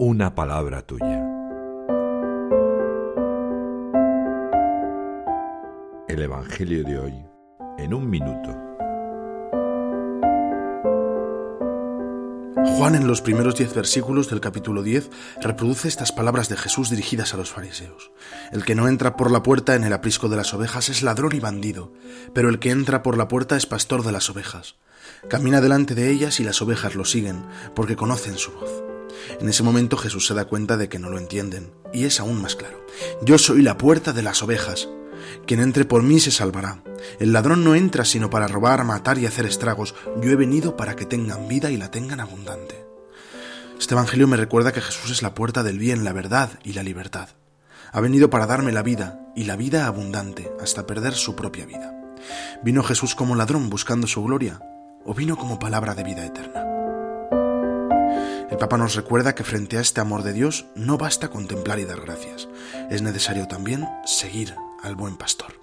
una palabra tuya. El Evangelio de hoy en un minuto. Juan en los primeros diez versículos del capítulo 10 reproduce estas palabras de Jesús dirigidas a los fariseos. El que no entra por la puerta en el aprisco de las ovejas es ladrón y bandido, pero el que entra por la puerta es pastor de las ovejas. Camina delante de ellas y las ovejas lo siguen, porque conocen su voz. En ese momento Jesús se da cuenta de que no lo entienden, y es aún más claro. Yo soy la puerta de las ovejas. Quien entre por mí se salvará. El ladrón no entra sino para robar, matar y hacer estragos. Yo he venido para que tengan vida y la tengan abundante. Este Evangelio me recuerda que Jesús es la puerta del bien, la verdad y la libertad. Ha venido para darme la vida, y la vida abundante, hasta perder su propia vida. ¿Vino Jesús como ladrón buscando su gloria? ¿O vino como palabra de vida eterna? El Papa nos recuerda que frente a este amor de Dios no basta contemplar y dar gracias, es necesario también seguir al buen pastor.